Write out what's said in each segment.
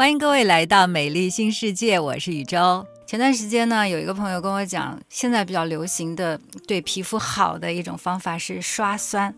欢迎各位来到美丽新世界，我是宇宙。前段时间呢，有一个朋友跟我讲，现在比较流行的对皮肤好的一种方法是刷酸。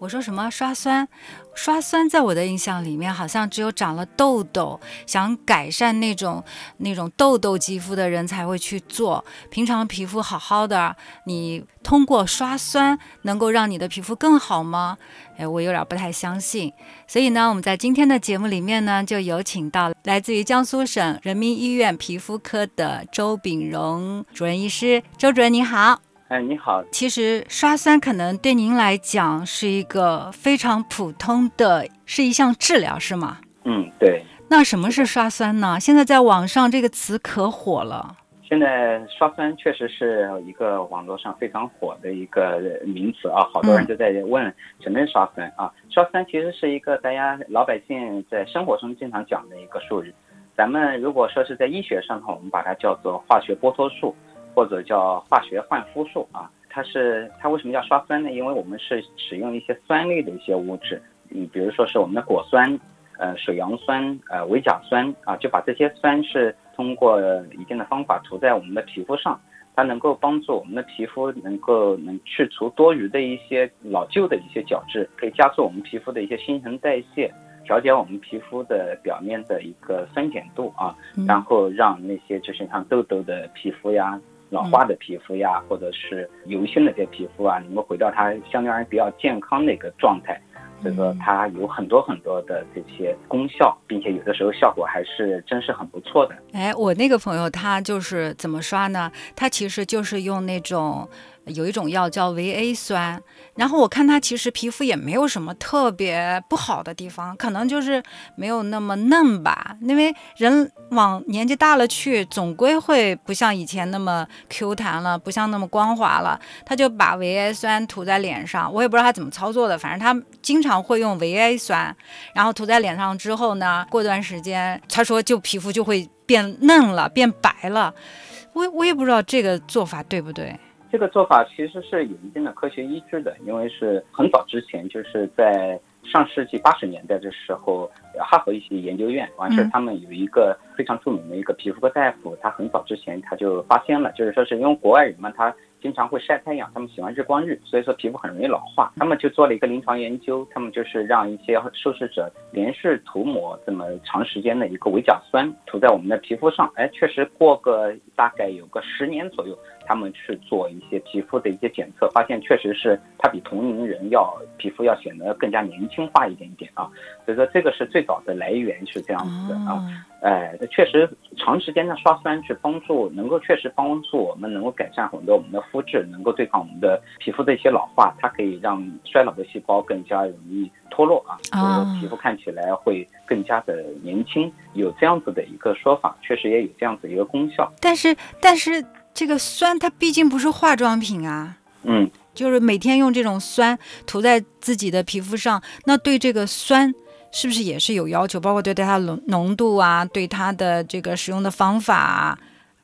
我说什么刷酸？刷酸在我的印象里面，好像只有长了痘痘，想改善那种那种痘痘肌肤的人才会去做。平常皮肤好好的，你通过刷酸能够让你的皮肤更好吗？哎，我有点不太相信。所以呢，我们在今天的节目里面呢，就有请到来自于江苏省人民医院皮肤科的周炳荣主任医师。周主任你好。哎，你好。其实刷酸可能对您来讲是一个非常普通的，是一项治疗，是吗？嗯，对。那什么是刷酸呢？现在在网上这个词可火了。现在刷酸确实是一个网络上非常火的一个名词啊，好多人都在问什么是刷酸啊？刷酸其实是一个大家老百姓在生活中经常讲的一个术语。咱们如果说是在医学上的话，我们把它叫做化学剥脱术。或者叫化学焕肤术啊，它是它为什么叫刷酸呢？因为我们是使用一些酸类的一些物质，你比如说是我们的果酸，呃，水杨酸，呃，维甲酸啊，就把这些酸是通过一定的方法涂在我们的皮肤上，它能够帮助我们的皮肤能够能去除多余的一些老旧的一些角质，可以加速我们皮肤的一些新陈代谢，调节我们皮肤的表面的一个酸碱度啊，然后让那些就是像痘痘的皮肤呀。老化的皮肤呀，或者是油性的这些皮肤啊，能够回到它相对而言比较健康的一个状态。所以说它有很多很多的这些功效，并且有的时候效果还是真是很不错的。哎，我那个朋友他就是怎么刷呢？他其实就是用那种。有一种药叫维 A 酸，然后我看他其实皮肤也没有什么特别不好的地方，可能就是没有那么嫩吧。因为人往年纪大了去，总归会不像以前那么 Q 弹了，不像那么光滑了。他就把维 A 酸涂在脸上，我也不知道他怎么操作的，反正他经常会用维 A 酸，然后涂在脸上之后呢，过段时间他说就皮肤就会变嫩了，变白了。我我也不知道这个做法对不对。这个做法其实是有一定的科学依据的，因为是很早之前，就是在上世纪八十年代的时候，哈佛一些研究院完事儿，他们有一个非常著名的一个皮肤科大夫，他很早之前他就发现了，就是说是因为国外人嘛，他经常会晒太阳，他们喜欢日光浴，所以说皮肤很容易老化，他们就做了一个临床研究，他们就是让一些受试者连续涂抹这么长时间的一个维甲酸涂在我们的皮肤上，哎，确实过个大概有个十年左右。他们去做一些皮肤的一些检测，发现确实是他比同龄人要皮肤要显得更加年轻化一点点啊，所以说这个是最早的来源是这样子的啊，呃，确实长时间的刷酸去帮助能够确实帮助我们能够改善很多我们的肤质，能够对抗我们的皮肤的一些老化，它可以让衰老的细胞更加容易脱落啊，所以说皮肤看起来会更加的年轻，有这样子的一个说法，确实也有这样子一个功效，但是但是。这个酸它毕竟不是化妆品啊，嗯，就是每天用这种酸涂在自己的皮肤上，那对这个酸是不是也是有要求？包括对它浓浓度啊，对它的这个使用的方法啊，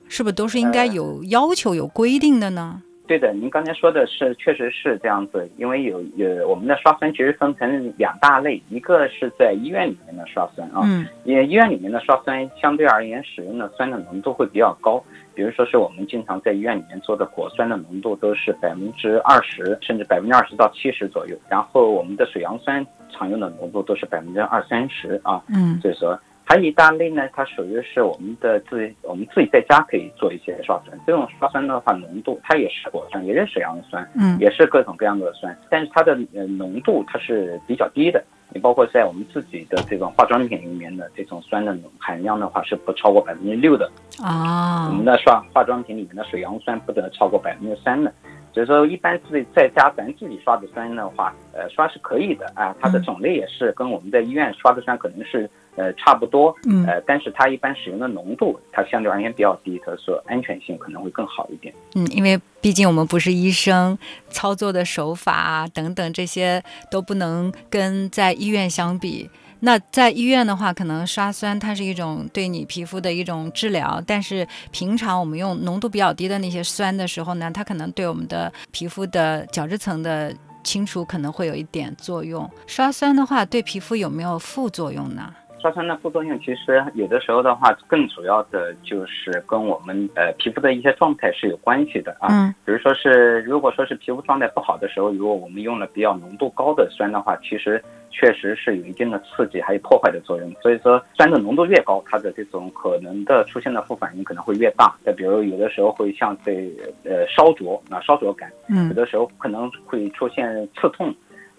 是不是都是应该有要求、有规定的呢？对的，您刚才说的是，确实是这样子。因为有有我们的刷酸其实分成两大类，一个是在医院里面的刷酸啊，因为医院里面的刷酸相对而言使用的酸的浓度会比较高。比如说是我们经常在医院里面做的果酸的浓度都是百分之二十，甚至百分之二十到七十左右。然后我们的水杨酸常用的浓度都是百分之二三十啊。嗯，所以说还有一大类呢，它属于是我们的自我们自己在家可以做一些刷酸。这种刷酸的话，浓度它也是果酸，也是水杨酸，嗯，也是各种各样的酸，但是它的呃浓度它是比较低的。你包括在我们自己的这种化妆品里面的这种酸的含量的话，是不超过百分之六的啊。我们的刷化妆品里面的水杨酸不得超过百分之三的。所以说，一般自己在家咱自己刷的酸的话，呃，刷是可以的啊。它的种类也是跟我们在医院刷的酸可能是。呃，差不多，嗯，呃，但是它一般使用的浓度，它相对而言比较低，它说安全性可能会更好一点。嗯，因为毕竟我们不是医生，操作的手法啊等等这些都不能跟在医院相比。那在医院的话，可能刷酸它是一种对你皮肤的一种治疗，但是平常我们用浓度比较低的那些酸的时候呢，它可能对我们的皮肤的角质层的清除可能会有一点作用。刷酸的话，对皮肤有没有副作用呢？刷酸的副作用其实有的时候的话，更主要的就是跟我们呃皮肤的一些状态是有关系的啊。嗯。比如说是，如果说是皮肤状态不好的时候，如果我们用了比较浓度高的酸的话，其实确实是有一定的刺激还有破坏的作用。所以说，酸的浓度越高，它的这种可能的出现的副反应可能会越大。再比如有的时候会像这呃烧灼啊烧灼感，嗯有的时候可能会出现刺痛。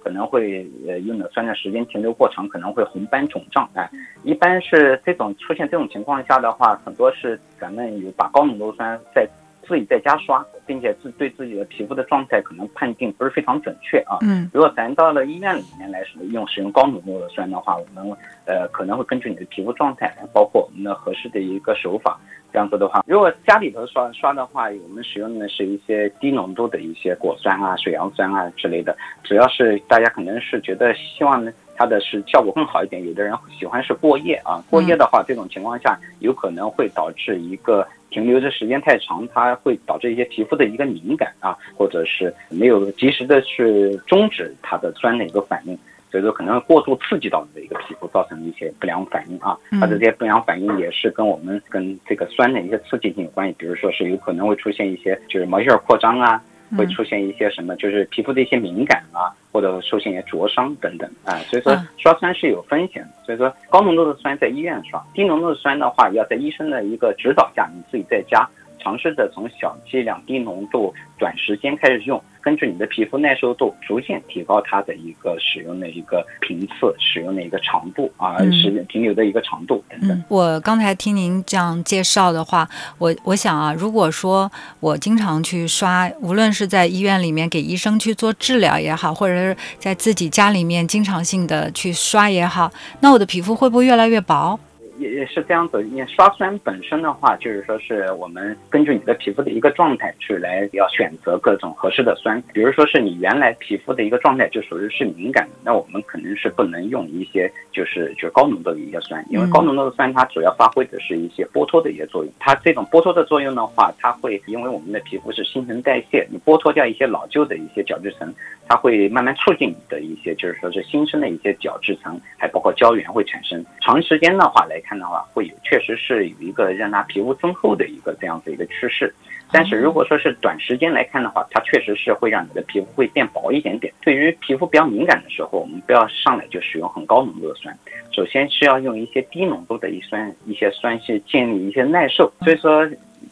可能会呃用的酸的时间停留过长，可能会红斑肿胀。哎，一般是这种出现这种情况下的话，很多是咱们有把高浓度酸在自己在家刷，并且自对自己的皮肤的状态可能判定不是非常准确啊。嗯如果咱到了医院里面来使用使用高浓度的酸的话，我们呃可能会根据你的皮肤状态，包括我们的合适的一个手法。这样子的话，如果家里头刷刷的话，我们使用的是一些低浓度的一些果酸啊、水杨酸啊之类的。主要是大家可能是觉得希望呢，它的是效果更好一点。有的人喜欢是过夜啊，过夜的话，这种情况下有可能会导致一个停留的时间太长，它会导致一些皮肤的一个敏感啊，或者是没有及时的去终止它的酸的一个反应。所以说可能过度刺激到你的一个皮肤，造成一些不良反应啊。它的这些不良反应也是跟我们跟这个酸的一些刺激性有关系。比如说是有可能会出现一些就是毛细儿扩张啊，会出现一些什么就是皮肤的一些敏感啊，或者出现一些灼伤等等啊。所以说刷酸是有风险的。所以说高浓度的酸在医院刷，低浓度的酸的话要在医生的一个指导下，你自己在家。尝试着从小剂量、低浓度、短时间开始用，根据你的皮肤耐受度，逐渐提高它的一个使用的一个频次、使用的一个长度啊，时间停留的一个长度等等。嗯，我刚才听您这样介绍的话，我我想啊，如果说我经常去刷，无论是在医院里面给医生去做治疗也好，或者是在自己家里面经常性的去刷也好，那我的皮肤会不会越来越薄？也也是这样子，因为刷酸本身的话，就是说是我们根据你的皮肤的一个状态去来要选择各种合适的酸。比如说是你原来皮肤的一个状态就属于是敏感的，那我们肯定是不能用一些就是就是高浓度的一些酸，因为高浓度的酸它主要发挥的是一些剥脱的一些作用。它这种剥脱的作用的话，它会因为我们的皮肤是新陈代谢，你剥脱掉一些老旧的一些角质层，它会慢慢促进你的一些就是说是新生的一些角质层，还包括胶原会产生。长时间的话来看的话，会有确实是有一个让它皮肤增厚的一个这样子一个趋势。但是如果说是短时间来看的话，它确实是会让你的皮肤会变薄一点点。对于皮肤比较敏感的时候，我们不要上来就使用很高浓度的酸，首先是要用一些低浓度的一酸一些酸去建立一些耐受。所以说。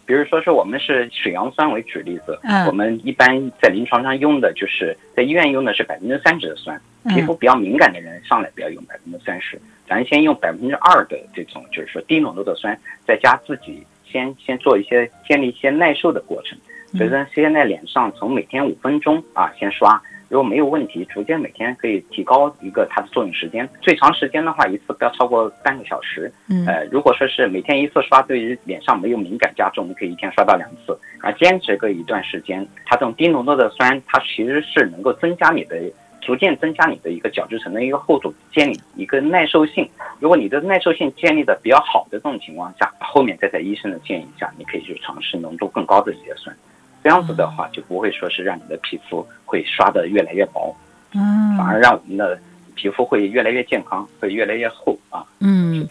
比如说是我们是水杨酸为举例子，嗯我们一般在临床上用的就是在医院用的是百分之三十的酸，皮肤比较敏感的人上来不要用百分之三十，咱先用百分之二的这种就是说低浓度的酸，在家自己先先做一些建立一些耐受的过程。所以说先在脸上从每天五分钟啊先刷，如果没有问题，逐渐每天可以提高一个它的作用时间。最长时间的话，一次不要超过半个小时。嗯呃，如果说是每天一次刷，对于脸上没有敏感加重，我们可以一天刷到两次，啊，坚持个一段时间，它这种低浓度的酸，它其实是能够增加你的。逐渐增加你的一个角质层的一个厚度，建立一个耐受性。如果你的耐受性建立的比较好的这种情况下，后面再在医生的建议下，你可以去尝试浓度更高的一些酸。这样子的话，就不会说是让你的皮肤会刷的越来越薄，嗯反而让我们的皮肤会越来越健康，会越来越厚啊。嗯。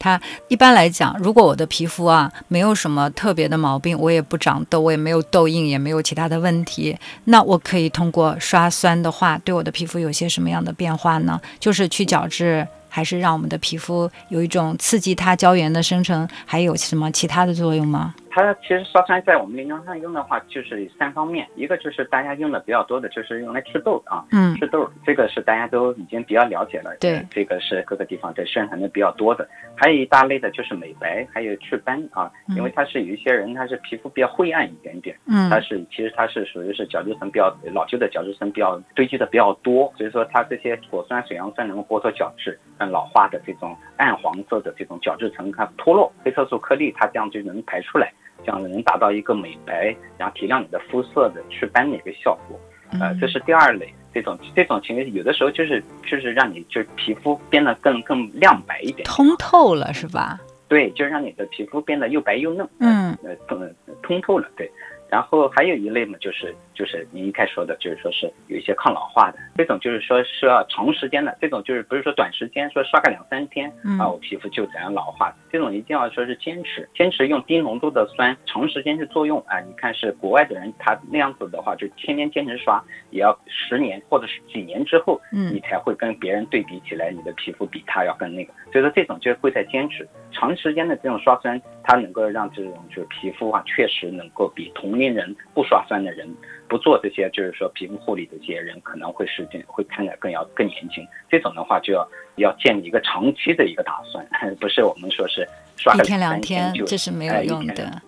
它一般来讲，如果我的皮肤啊没有什么特别的毛病，我也不长痘，我也没有痘印，也没有其他的问题，那我可以通过刷酸的话，对我的皮肤有些什么样的变化呢？就是去角质，还是让我们的皮肤有一种刺激它胶原的生成，还有什么其他的作用吗？它其实刷酸在我们临床上用的话，就是三方面，一个就是大家用的比较多的，就是用来祛痘啊，嗯祛痘这个是大家都已经比较了解了，对，这个是各个地方在宣传的比较多的。还有一大类的就是美白，还有祛斑啊，因为它是有一些人他是皮肤比较晦暗一点点，嗯它是其实它是属于是角质层比较老旧的角质层比较堆积的比较多，所以说它这些果酸、水杨酸能够剥脱角质，让老化的这种暗黄色的这种角质层它脱落，黑色素颗粒它这样就能排出来。这样能达到一个美白，然后提亮你的肤色的祛斑的一个效果。呃，这是第二类，这种这种情况有的时候就是就是让你就是皮肤变得更更亮白一点，通透了是吧？对，就是让你的皮肤变得又白又嫩，嗯呃，通通透了。对，然后还有一类嘛，就是就是您一开始说的，就是说是有一些抗老化的这种，就是说是要长时间的这种，就是不是说短时间说刷个两三天啊，我皮肤就怎样老化，这种一定要说是坚持，坚持用低浓度的酸长时间去作用啊。你看是国外的人，他那样子的话，就天天坚持刷，也要十年或者是几年之后，嗯，你才会跟别人对比起来，你的皮肤比他要更那个。所以说这种就会在坚持长时间的这种刷酸，它能够让这种就是皮肤啊，确实能够比同龄人不刷酸的人，不做这些就是说皮肤护理的这些人，可能会时间会看起来更要更年轻。这种的话就要要建立一个长期的一个打算，不是我们说是刷一天两天这是没有用的，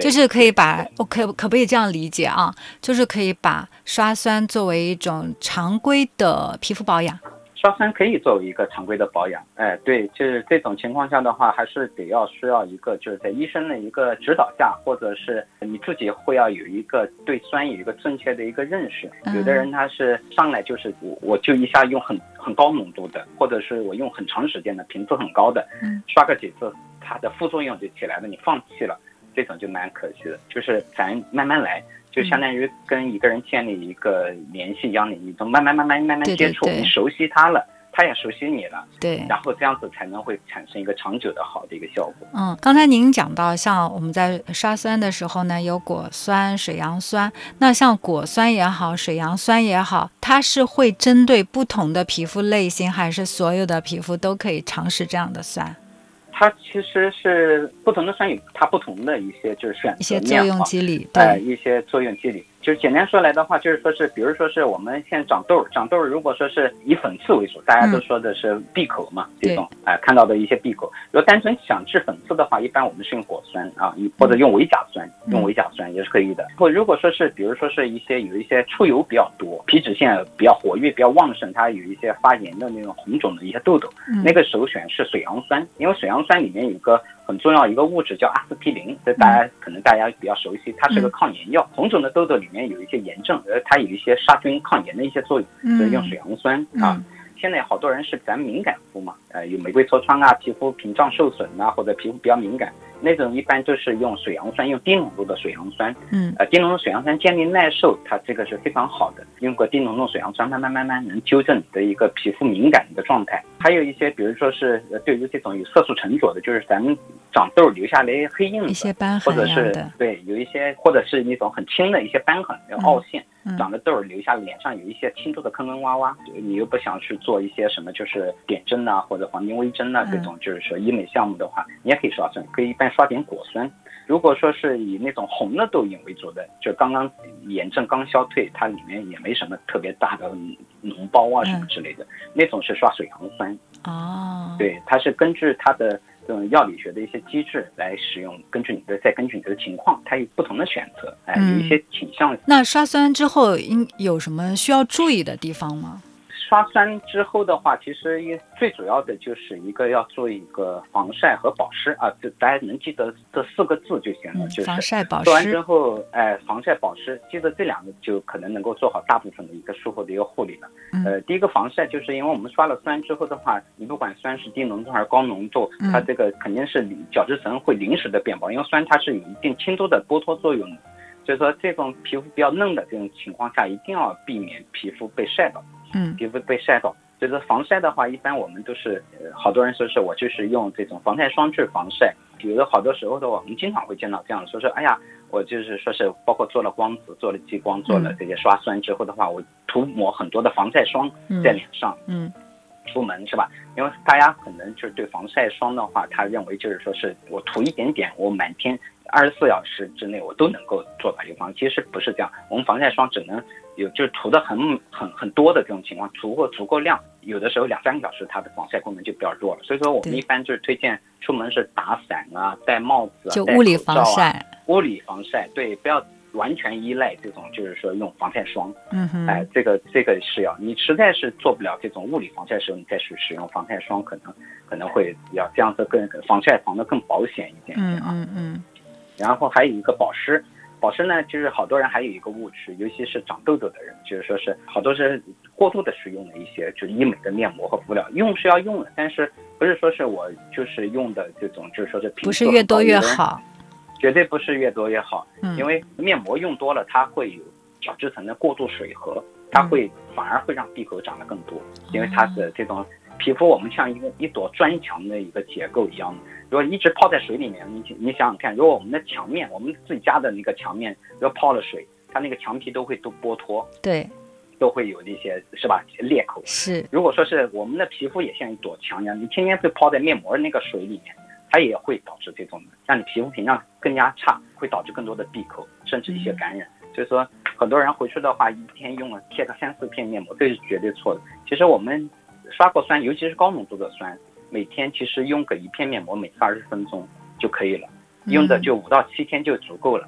就是可以把我可可不可以这样理解啊？就是可以把刷酸作为一种常规的皮肤保养。刷酸可以作为一个常规的保养，哎，对，就是这种情况下的话，还是得要需要一个就是在医生的一个指导下，或者是你自己会要有一个对酸有一个正确的一个认识。有的人他是上来就是我我就一下用很很高浓度的，或者是我用很长时间的频次很高的，刷个几次，它的副作用就起来了，你放弃了，这种就蛮可惜的。就是咱慢慢来。就相当于跟一个人建立一个联系一样的，你都慢慢慢慢慢慢接触，你熟悉他了，他也熟悉你了，对，然后这样子才能会产生一个长久的好的一个效果。嗯，刚才您讲到，像我们在刷酸的时候呢，有果酸、水杨酸，那像果酸也好，水杨酸也好，它是会针对不同的皮肤类型，还是所有的皮肤都可以尝试这样的酸？它其实是不同的酸雨它不同的一些就是选择一些作用机理，对一些作用机理。就是简单说来的话，就是说是，比如说是我们现在长痘，长痘如果说是以粉刺为主，大家都说的是闭口嘛，这种哎看到的一些闭口。如果单纯想治粉刺的话，一般我们是用果酸啊，或者用维甲酸，用维甲酸也是可以的。或如果说是，比如说是一些有一些出油比较多，皮脂腺比较活跃、比较旺盛，它有一些发炎的那种红肿的一些痘痘，那个首选是水杨酸，因为水杨酸里面有个。很重要一个物质叫阿司匹林，这大家可能大家比较熟悉，它是个抗炎药。红肿的痘痘里面有一些炎症，呃，它有一些杀菌抗炎的一些作用，所以用水杨酸啊。现在好多人是咱敏感肤嘛，呃，有玫瑰痤疮啊，皮肤屏障受损啊，或者皮肤比较敏感。那种一般就是用水杨酸，用低浓度的水杨酸。嗯，呃，低浓度水杨酸建立耐受，它这个是非常好的。用过低浓度水杨酸，慢慢慢慢能纠正你的一个皮肤敏感的状态。还有一些，比如说是对于这种有色素沉着的，就是咱们长痘留下来黑印子，或者是对有一些，或者是那种很轻的一些斑痕、凹陷。长的痘儿留下脸上有一些轻度的坑坑洼洼，你又不想去做一些什么，就是点针呐或者黄金微针呐这种，就是说医美项目的话，你也可以刷酸，可以一般刷点果酸。如果说是以那种红的痘印为主的，就刚刚炎症刚消退，它里面也没什么特别大的脓包啊什么之类的，那种是刷水杨酸。哦，对，它是根据它的。这种药理学的一些机制来使用，根据你的再根据你的情况，它有不同的选择，哎，有一些倾向。那刷酸之后应有什么需要注意的地方吗？刷酸之后的话，其实一最主要的就是一个要做一个防晒和保湿啊，这大家能记得这四个字就行了，就是防晒保湿。做完之后，哎，防晒保湿，记得这两个就可能能够做好大部分的一个术后的一个护理了。呃，第一个防晒，就是因为我们刷了酸之后的话，你不管酸是低浓度还是高浓度，它这个肯定是角质层会临时的变薄，因为酸它是有一定轻度的剥脱作用的，所以说这种皮肤比较嫩的这种情况下，一定要避免皮肤被晒到。嗯，皮肤被晒到，就是防晒的话，一般我们都是，好多人说是我就是用这种防晒霜去防晒。有的好多时候的话，我们经常会见到这样说是，哎呀，我就是说是包括做了光子、做了激光、做了这些刷酸之后的话，我涂抹很多的防晒霜在脸上，嗯，出门是吧？因为大家可能就是对防晒霜的话，他认为就是说是我涂一点点，我满天二十四小时之内我都能够做到预防。其实不是这样，我们防晒霜只能。有就是涂的很很很多的这种情况，涂过足够量，有的时候两三个小时，它的防晒功能就比较弱了。所以说我们一般就是推荐出门是打伞啊，戴帽子啊，就物理防晒，物理防晒，对，不要完全依赖这种就是说用防晒霜。嗯哼，哎，这个这个是要你实在是做不了这种物理防晒的时候，你再去使用防晒霜，可能可能会要这样子更防晒防的更保险一点点啊。嗯嗯。然后还有一个保湿。保湿呢，就是好多人还有一个误区，尤其是长痘痘的人，就是说是好多是过度的使用了一些就是医美的面膜和敷料，用是要用的，但是不是说是我就是用的这种，就是说是不是越多越好，绝对不是越多越好，嗯因为面膜用多了，它会有角质层的过度水合，它会反而会让闭口长得更多，因为它的这种皮肤我们像一个一朵砖墙的一个结构一样，如果一直泡在水里面，你你想想看，如果我们的墙面，我们自己家的那个墙面，如果泡了水，它那个墙皮都会都剥脱，对，都会有那些是吧裂口。是，如果说是我们的皮肤也像一朵墙一样，你天天会泡在面膜那个水里面，它也会导致这种让你皮肤屏障更加差，会导致更多的闭口，甚至一些感染。所以说，很多人回去的话，一天用了贴个三四片面膜，这是绝对错的。其实我们刷过酸，尤其是高浓度的酸，每天其实用个一片面膜，每次二十分钟就可以了，用的就五到七天就足够了。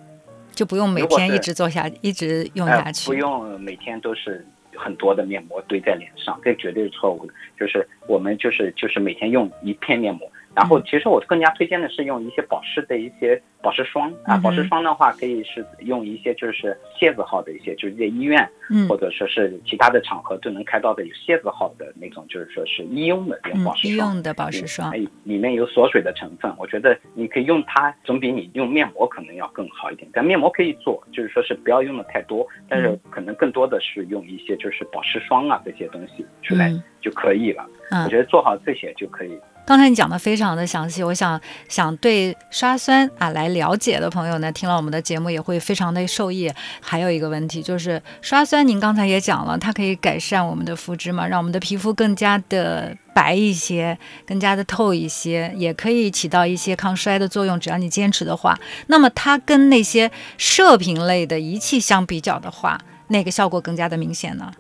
就不用每天一直做下，一直用呃下，去。不用每天都是很多的面膜堆在脸上，这绝对是错误的。就是我们就是就是每天用一片面膜，然后嗯其实我更加推荐的是用一些保湿的一些保湿霜啊，保湿霜的话可以是用一些就是蝎子号的一些，就是在医院嗯或者说是其他的场合都能开到的有蝎子号的那种，就是说是医用的这种嗯保，湿霜。医用的保湿霜哎，里面有锁水的成分，我觉得你可以用它，总比你用面膜可能要更好一点。但面膜可以做，就是说是不要用的太多，但是嗯可能更多的是用一些就是保湿霜啊这些东西出来嗯就可以了。嗯我觉得做好这些就可以。刚才你讲的非常的详细，我想想对刷酸啊来了解的朋友呢，听了我们的节目也会非常的受益。还有一个问题就是刷酸，您刚才也讲了，它可以改善我们的肤质嘛，让我们的皮肤更加的白一些，更加的透一些，也可以起到一些抗衰的作用，只要你坚持的话。那么它跟那些射频类的仪器相比较的话，哪个效果更加的明显呢？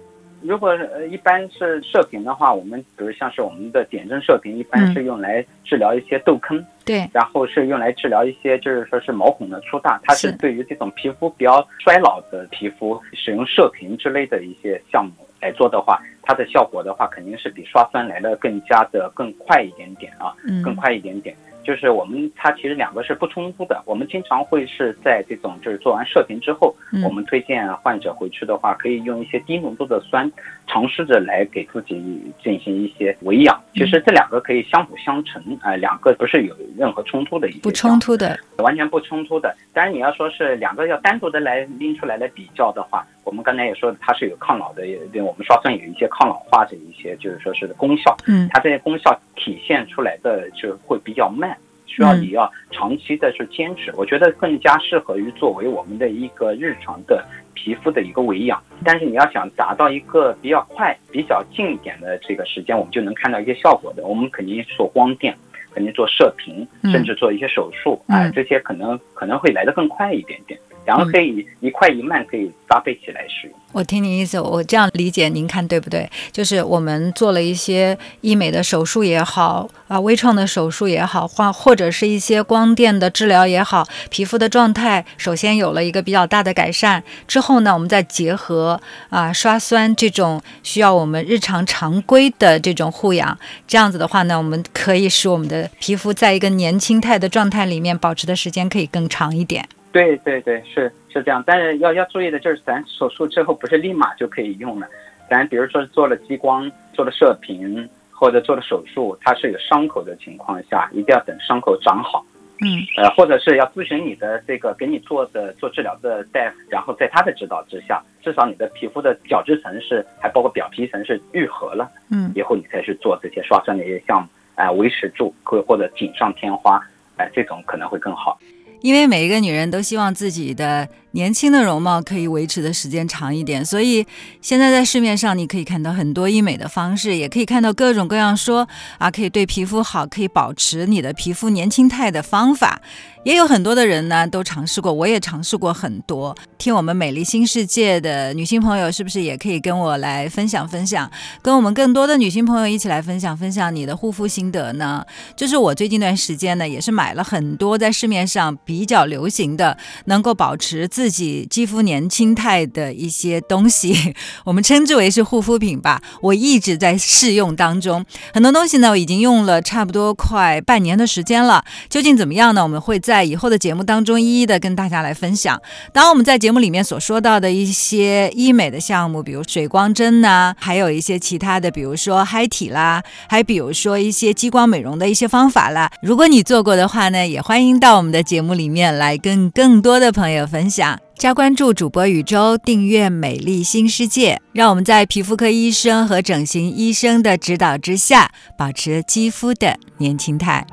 如果呃一般是射频的话，我们比如像是我们的点阵射频，一般是用来治疗一些痘坑。对，然后是用来治疗一些就是说是毛孔的粗大，它是是对于这种皮肤比较衰老的皮肤使用射频之类的一些项目来做的话，它的效果的话肯定是比刷酸来的更加的更快一点点啊，嗯，更快一点点。就是我们它其实两个是不冲突的，我们经常会是在这种就是做完射频之后，嗯我们推荐患者回去的话，可以用一些低浓度的酸，尝试着来给自己进行一些维养。其实这两个可以相辅相成，啊、两个不是有任何冲突的一些不冲突的，完全不冲突的。当然，你要说是两个要单独的来拎出来来比较的话，我们刚才也说它是有抗老的，对我们刷酸有一些抗老化的一些就是说是功效，嗯它这些功效体现出来的就会比较慢。需要你要长期的去坚持，我觉得更加适合于作为我们的一个日常的皮肤的一个维养。但是你要想达到一个比较快、比较近一点的这个时间，我们就能看到一些效果的，我们肯定做光电，肯定做射频，嗯甚至做一些手术，嗯啊、这些可能可能会来得更快一点点。两个可以一块一慢，可以搭配起来使用。我听您意思，我这样理解，您看对不对？就是我们做了一些医美的手术也好，啊，微创的手术也好，或或者是一些光电的治疗也好，皮肤的状态首先有了一个比较大的改善，之后呢，我们再结合啊刷酸这种需要我们日常常规的这种护养，这样子的话呢，我们可以使我们的皮肤在一个年轻态的状态里面保持的时间可以更长一点。对对对，是是这样，但是要要注意的就是，咱手术之后不是立马就可以用了，咱比如说做了激光、做了射频或者做了手术，它是有伤口的情况下，一定要等伤口长好，嗯。呃，或者是要咨询你的这个给你做的做治疗的大夫，然后在他的指导之下，至少你的皮肤的角质层是还包括表皮层是愈合了，嗯。以后你才去做这些刷酸的一些项目，啊、维持住或或者锦上添花，哎、这种可能会更好。因为每一个女人都希望自己的年轻的容貌可以维持的时间长一点，所以现在在市面上你可以看到很多医美的方式，也可以看到各种各样说啊可以对皮肤好，可以保持你的皮肤年轻态的方法。也有很多的人呢都尝试过，我也尝试过很多。听我们美丽新世界的女性朋友，是不是也可以跟我来分享分享，跟我们更多的女性朋友一起来分享分享你的护肤心得呢？就是我最近一段时间呢，也是买了很多在市面上比较流行的，能够保持自自己肌肤年轻态的一些东西，我们称之为是护肤品吧。我一直在试用当中，很多东西呢，我已经用了差不多快半年的时间了。究竟怎么样呢？我们会在以后的节目当中一一的跟大家来分享。当，我们在节目里面所说到的一些医美的项目，比如水光针呐、还有一些其他的，比如说嗨体啦，还比如说一些激光美容的一些方法啦。如果你做过的话呢，也欢迎到我们的节目里面来跟更多的朋友分享。加关注主播宇宙，订阅美丽新世界，让我们在皮肤科医生和整形医生的指导之下，保持肌肤的年轻态。